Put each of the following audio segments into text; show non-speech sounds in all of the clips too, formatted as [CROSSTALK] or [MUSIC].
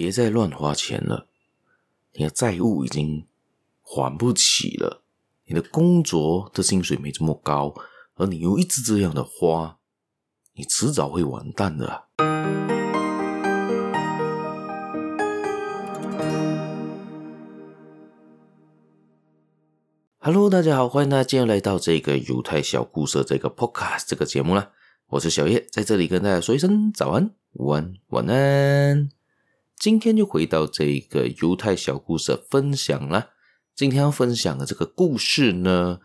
别再乱花钱了，你的债务已经还不起了，你的工作的薪水没这么高，而你又一直这样的花，你迟早会完蛋的啊。Hello，大家好，欢迎大家今天来到这个犹太小故事这个 Podcast 这个节目啦。我是小叶，在这里跟大家说一声早安、午安、晚安。今天就回到这个犹太小故事分享啦。今天要分享的这个故事呢，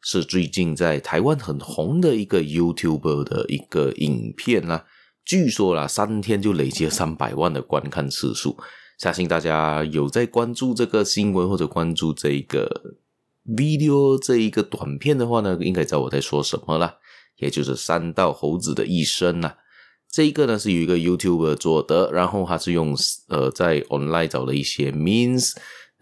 是最近在台湾很红的一个 YouTuber 的一个影片啦。据说啦，三天就累积了三百万的观看次数。相信大家有在关注这个新闻或者关注这个。video 这一个短片的话呢，应该知道我在说什么了，也就是三道猴子的一生呐。这一个呢是有一个 YouTuber 做的，然后他是用呃在 online 找了一些 means，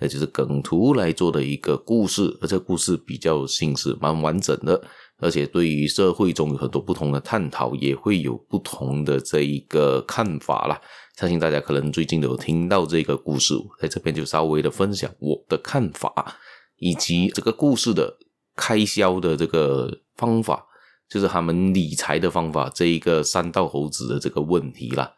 也就是梗图来做的一个故事，而这故事比较性是蛮完整的，而且对于社会中有很多不同的探讨，也会有不同的这一个看法啦。相信大家可能最近都有听到这个故事，在这边就稍微的分享我的看法。以及这个故事的开销的这个方法，就是他们理财的方法，这一个三道猴子的这个问题啦。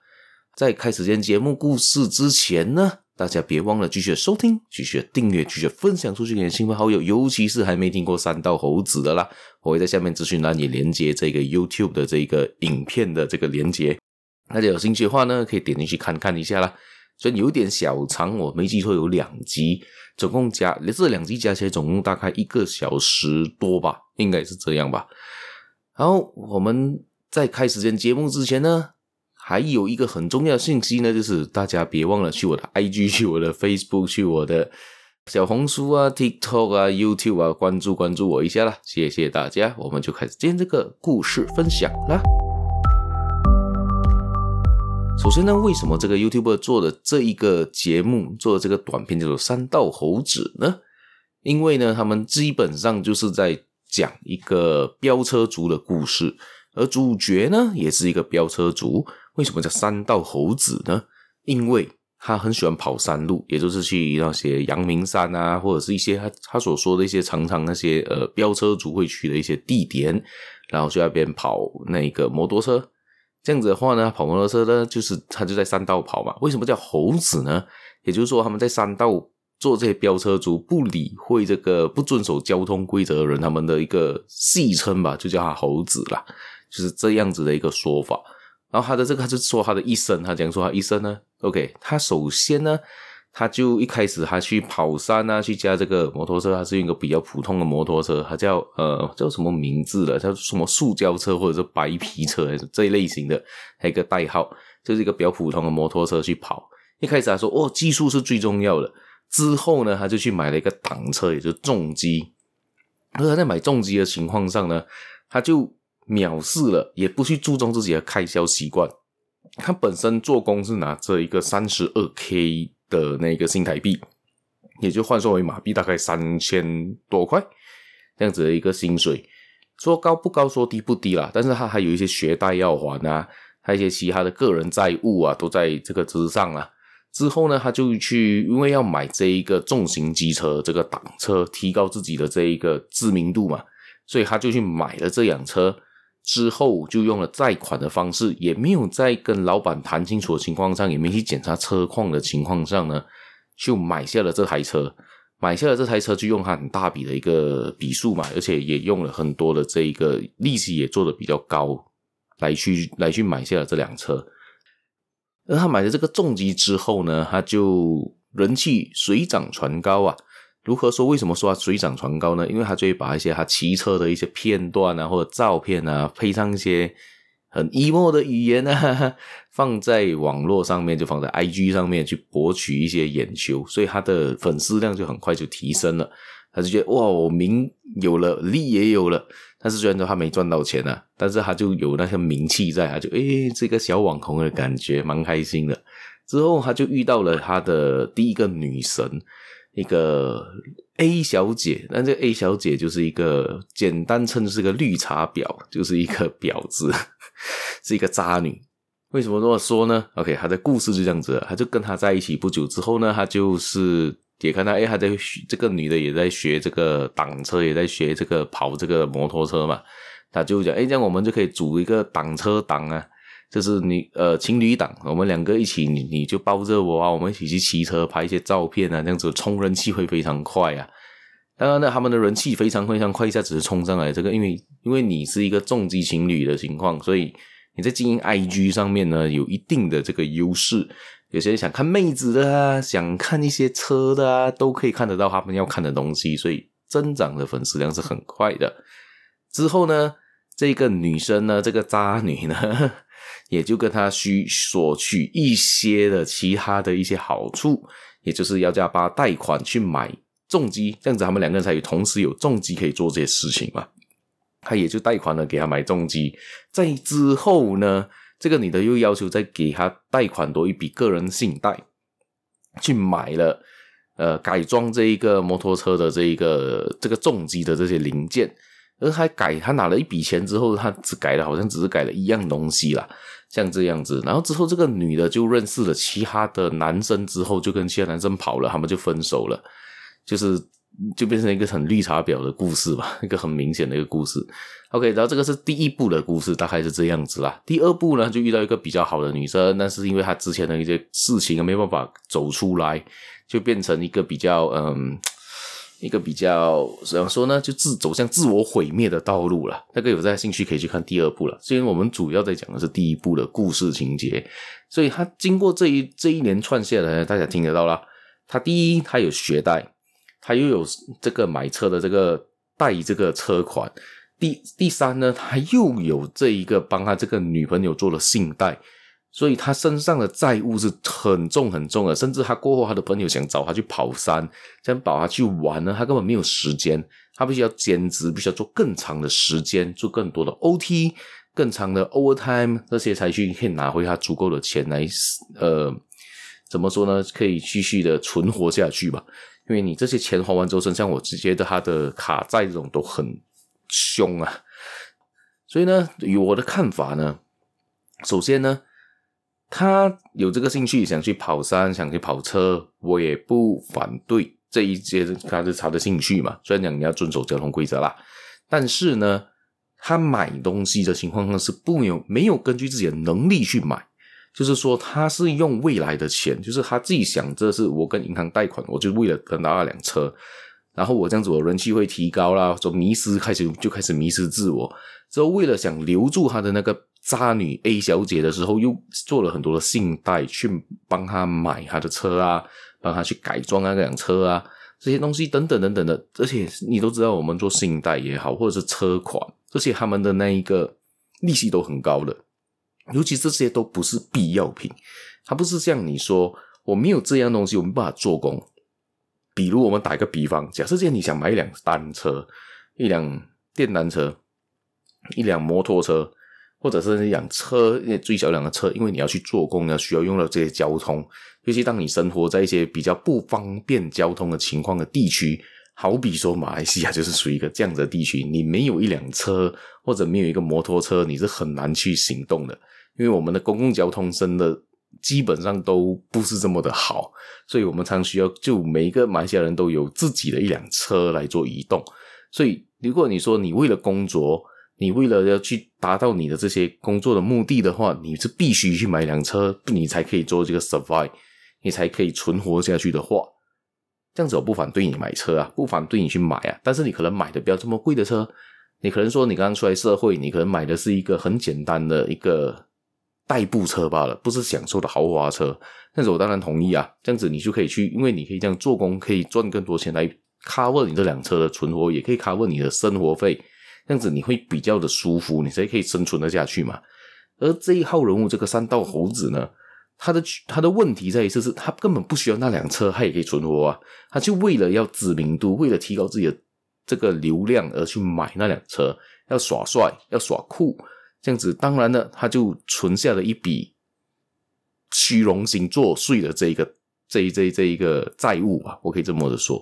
在开始今天节目故事之前呢，大家别忘了继续收听、继续订阅、继续分享出去给亲朋好友，尤其是还没听过三道猴子的啦，我会在下面资讯栏也连接这个 YouTube 的这个影片的这个连接，大家有兴趣的话呢，可以点进去看看一下啦。所以有点小长，我没记错有两集，总共加这两集加起来总共大概一个小时多吧，应该是这样吧。然后我们在开始今天节目之前呢，还有一个很重要的信息呢，就是大家别忘了去我的 IG、去我的 Facebook、去我的小红书啊、TikTok 啊、YouTube 啊，关注关注我一下啦，谢谢大家。我们就开始今天这个故事分享啦。首先呢，为什么这个 YouTuber 做的这一个节目，做的这个短片叫做《三道猴子》呢？因为呢，他们基本上就是在讲一个飙车族的故事，而主角呢，也是一个飙车族。为什么叫山道猴子呢？因为他很喜欢跑山路，也就是去那些阳明山啊，或者是一些他他所说的一些常常那些呃飙车族会去的一些地点，然后去那边跑那个摩托车。这样子的话呢，跑摩托车呢，就是他就在山道跑嘛。为什么叫猴子呢？也就是说，他们在山道做这些飙车族，不理会这个不遵守交通规则的人，他们的一个戏称吧，就叫他猴子啦，就是这样子的一个说法。然后他的这个，他就说他的一生，他讲说他一生呢，OK，他首先呢。他就一开始他去跑山啊，去驾这个摩托车，他是用一个比较普通的摩托车，他叫呃叫什么名字了？叫什么塑胶车或者是白皮车这一类型的，还有一个代号，就是一个比较普通的摩托车去跑。一开始他说哦，技术是最重要的。之后呢，他就去买了一个挡车，也就是重机。而他在买重机的情况上呢，他就藐视了，也不去注重自己的开销习惯。他本身做工是拿着一个三十二 K。的那个新台币，也就换算为马币，大概三千多块这样子的一个薪水，说高不高，说低不低啦。但是他还有一些学贷要还啊，还有一些其他的个人债务啊，都在这个之上啊。之后呢，他就去，因为要买这一个重型机车，这个挡车，提高自己的这一个知名度嘛，所以他就去买了这辆车。之后就用了贷款的方式，也没有在跟老板谈清楚的情况下，也没去检查车况的情况下呢，就买下了这台车。买下了这台车，就用它很大笔的一个笔数嘛，而且也用了很多的这一个利息也做得比较高，来去来去买下了这辆车。而他买了这个重机之后呢，他就人气水涨船高啊。如何说？为什么说他水涨船高呢？因为他就会把一些他骑车的一些片段啊，或者照片啊，配上一些很 [LAUGHS] emo 的语言啊，[LAUGHS] 放在网络上面，就放在 IG 上面去博取一些眼球，所以他的粉丝量就很快就提升了。他就觉得哇，我名有了，利也有了。但是虽然说他没赚到钱啊，但是他就有那些名气在，他就诶，这个小网红的感觉蛮开心的。之后他就遇到了他的第一个女神。一个 A 小姐，但这个 A 小姐就是一个简单称是个绿茶婊，就是一个婊子，是一个渣女。为什么这么说呢？OK，他的故事就这样子，他就跟他在一起不久之后呢，他就是也看到，哎，他在学这个女的也在学这个挡车，也在学这个跑这个摩托车嘛。他就讲，哎，这样我们就可以组一个挡车党啊，就是你呃情侣档，我们两个一起，你你就抱着我啊，我们一起去骑车拍一些照片啊，这样子冲人气会非常快啊。当然呢，他们的人气非常非常快，一下子冲上来。这个因为因为你是一个重机情侣的情况，所以你在经营 IG 上面呢，有一定的这个优势。有些人想看妹子的啊，想看一些车的啊，都可以看得到他们要看的东西，所以增长的粉丝量是很快的。之后呢，这个女生呢，这个渣女呢，[LAUGHS] 也就跟他需索取一些的其他的一些好处，也就是要叫他贷款去买。重机这样子，他们两个人才有同时有重机可以做这些事情嘛？他也就贷款了给他买重机。在之后呢，这个女的又要求再给他贷款多一笔个人信贷，去买了呃改装这一个摩托车的这一个这个重机的这些零件。而还改，他拿了一笔钱之后，他只改了好像只是改了一样东西啦，像这样子。然后之后这个女的就认识了其他的男生，之后就跟其他男生跑了，他们就分手了。就是就变成一个很绿茶婊的故事吧，一个很明显的一个故事。OK，然后这个是第一部的故事，大概是这样子啦。第二部呢，就遇到一个比较好的女生，但是因为她之前的一些事情没办法走出来，就变成一个比较嗯，一个比较怎样说呢，就自走向自我毁灭的道路了。那个有在兴趣可以去看第二部了。虽然我们主要在讲的是第一部的故事情节，所以他经过这一这一连串下来，大家听得到啦。他第一，他有学贷。他又有这个买车的这个贷这个车款，第第三呢，他又有这一个帮他这个女朋友做了信贷，所以他身上的债务是很重很重的，甚至他过后他的朋友想找他去跑山，想找他去玩呢，他根本没有时间，他必须要兼职，必须要做更长的时间，做更多的 OT，更长的 overtime，这些才去可以拿回他足够的钱来，呃，怎么说呢？可以继续的存活下去吧。因为你这些钱还完之后，像我直接的他的卡债这种都很凶啊，所以呢，以我的看法呢，首先呢，他有这个兴趣想去跑山，想去跑车，我也不反对这一些，他是他的兴趣嘛。虽然讲你要遵守交通规则啦，但是呢，他买东西的情况呢是不有没有根据自己的能力去买。就是说，他是用未来的钱，就是他自己想这是我跟银行贷款，我就为了得到那辆车，然后我这样子，我人气会提高啦，从迷失开始就开始迷失自我，之后为了想留住他的那个渣女 A 小姐的时候，又做了很多的信贷去帮他买他的车啊，帮他去改装那辆车啊，这些东西等等等等的，而且你都知道，我们做信贷也好，或者是车款，这些他们的那一个利息都很高的。尤其这些都不是必要品，它不是像你说我没有这样东西，我没办法做工。比如我们打一个比方，假设今天你想买一辆单车、一辆电单车、一辆摩托车，或者是一辆车，最小两个车，因为你要去做工，要需要用到这些交通。尤其当你生活在一些比较不方便交通的情况的地区，好比说马来西亚就是属于一个这样子的地区，你没有一辆车或者没有一个摩托车，你是很难去行动的。因为我们的公共交通真的基本上都不是这么的好，所以我们常需要就每一个马来西亚人都有自己的一辆车来做移动。所以如果你说你为了工作，你为了要去达到你的这些工作的目的的话，你是必须去买辆车，你才可以做这个 survive，你才可以存活下去的话，这样子我不反对你买车啊，不反对你去买啊，但是你可能买的不要这么贵的车，你可能说你刚刚出来社会，你可能买的是一个很简单的一个。代步车罢了，不是享受的豪华车。但是我当然同意啊，这样子你就可以去，因为你可以这样做工，可以赚更多钱来 cover 你这辆车的存活，也可以 cover 你的生活费。这样子你会比较的舒服，你才可以生存得下去嘛。而这一号人物这个三道猴子呢，他的他的问题在于，就是他根本不需要那辆车，他也可以存活啊。他就为了要知名度，为了提高自己的这个流量而去买那辆车，要耍帅，要耍酷。这样子，当然了，他就存下了一笔虚荣心作祟的这一个、这一、这一、这一个债务吧，我可以这么的说。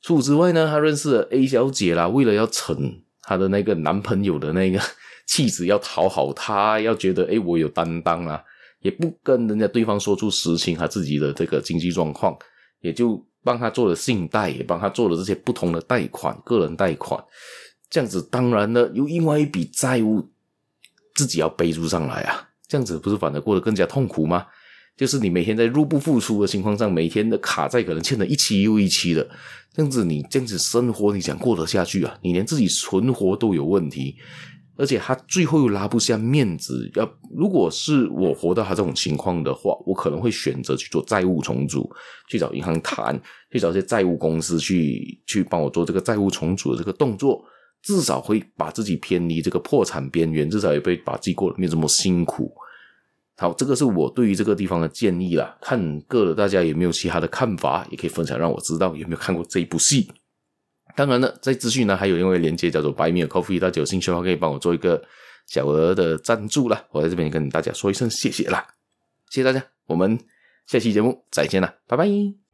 除此之外呢，他认识了 A 小姐啦，为了要逞她的那个男朋友的那个气质要讨好他，要觉得诶我有担当啊，也不跟人家对方说出实情，他自己的这个经济状况，也就帮他做了信贷，也帮他做了这些不同的贷款，个人贷款，这样子当然呢，有另外一笔债务自己要背出上来啊，这样子不是反而过得更加痛苦吗？就是你每天在入不敷出的情况下，每天的卡债可能欠了一期又一期的，这样子你这样子生活，你想过得下去啊？你连自己存活都有问题，而且他最后又拉不下面子。要如果是我活到他这种情况的话，我可能会选择去做债务重组，去找银行谈，去找一些债务公司去去帮我做这个债务重组的这个动作，至少会把自己偏离这个破产边缘，至少也不会把自己过得没这么辛苦。好，这个是我对于这个地方的建议啦。看个人大家有没有其他的看法，也可以分享让我知道有没有看过这一部戏。[LAUGHS] 当然了，在资讯呢还有另外一个连接叫做 Buy Me a Coffee，大家有兴趣的话可以帮我做一个小额的赞助啦。我在这边跟大家说一声谢谢啦，谢谢大家，我们下期节目再见啦，拜拜。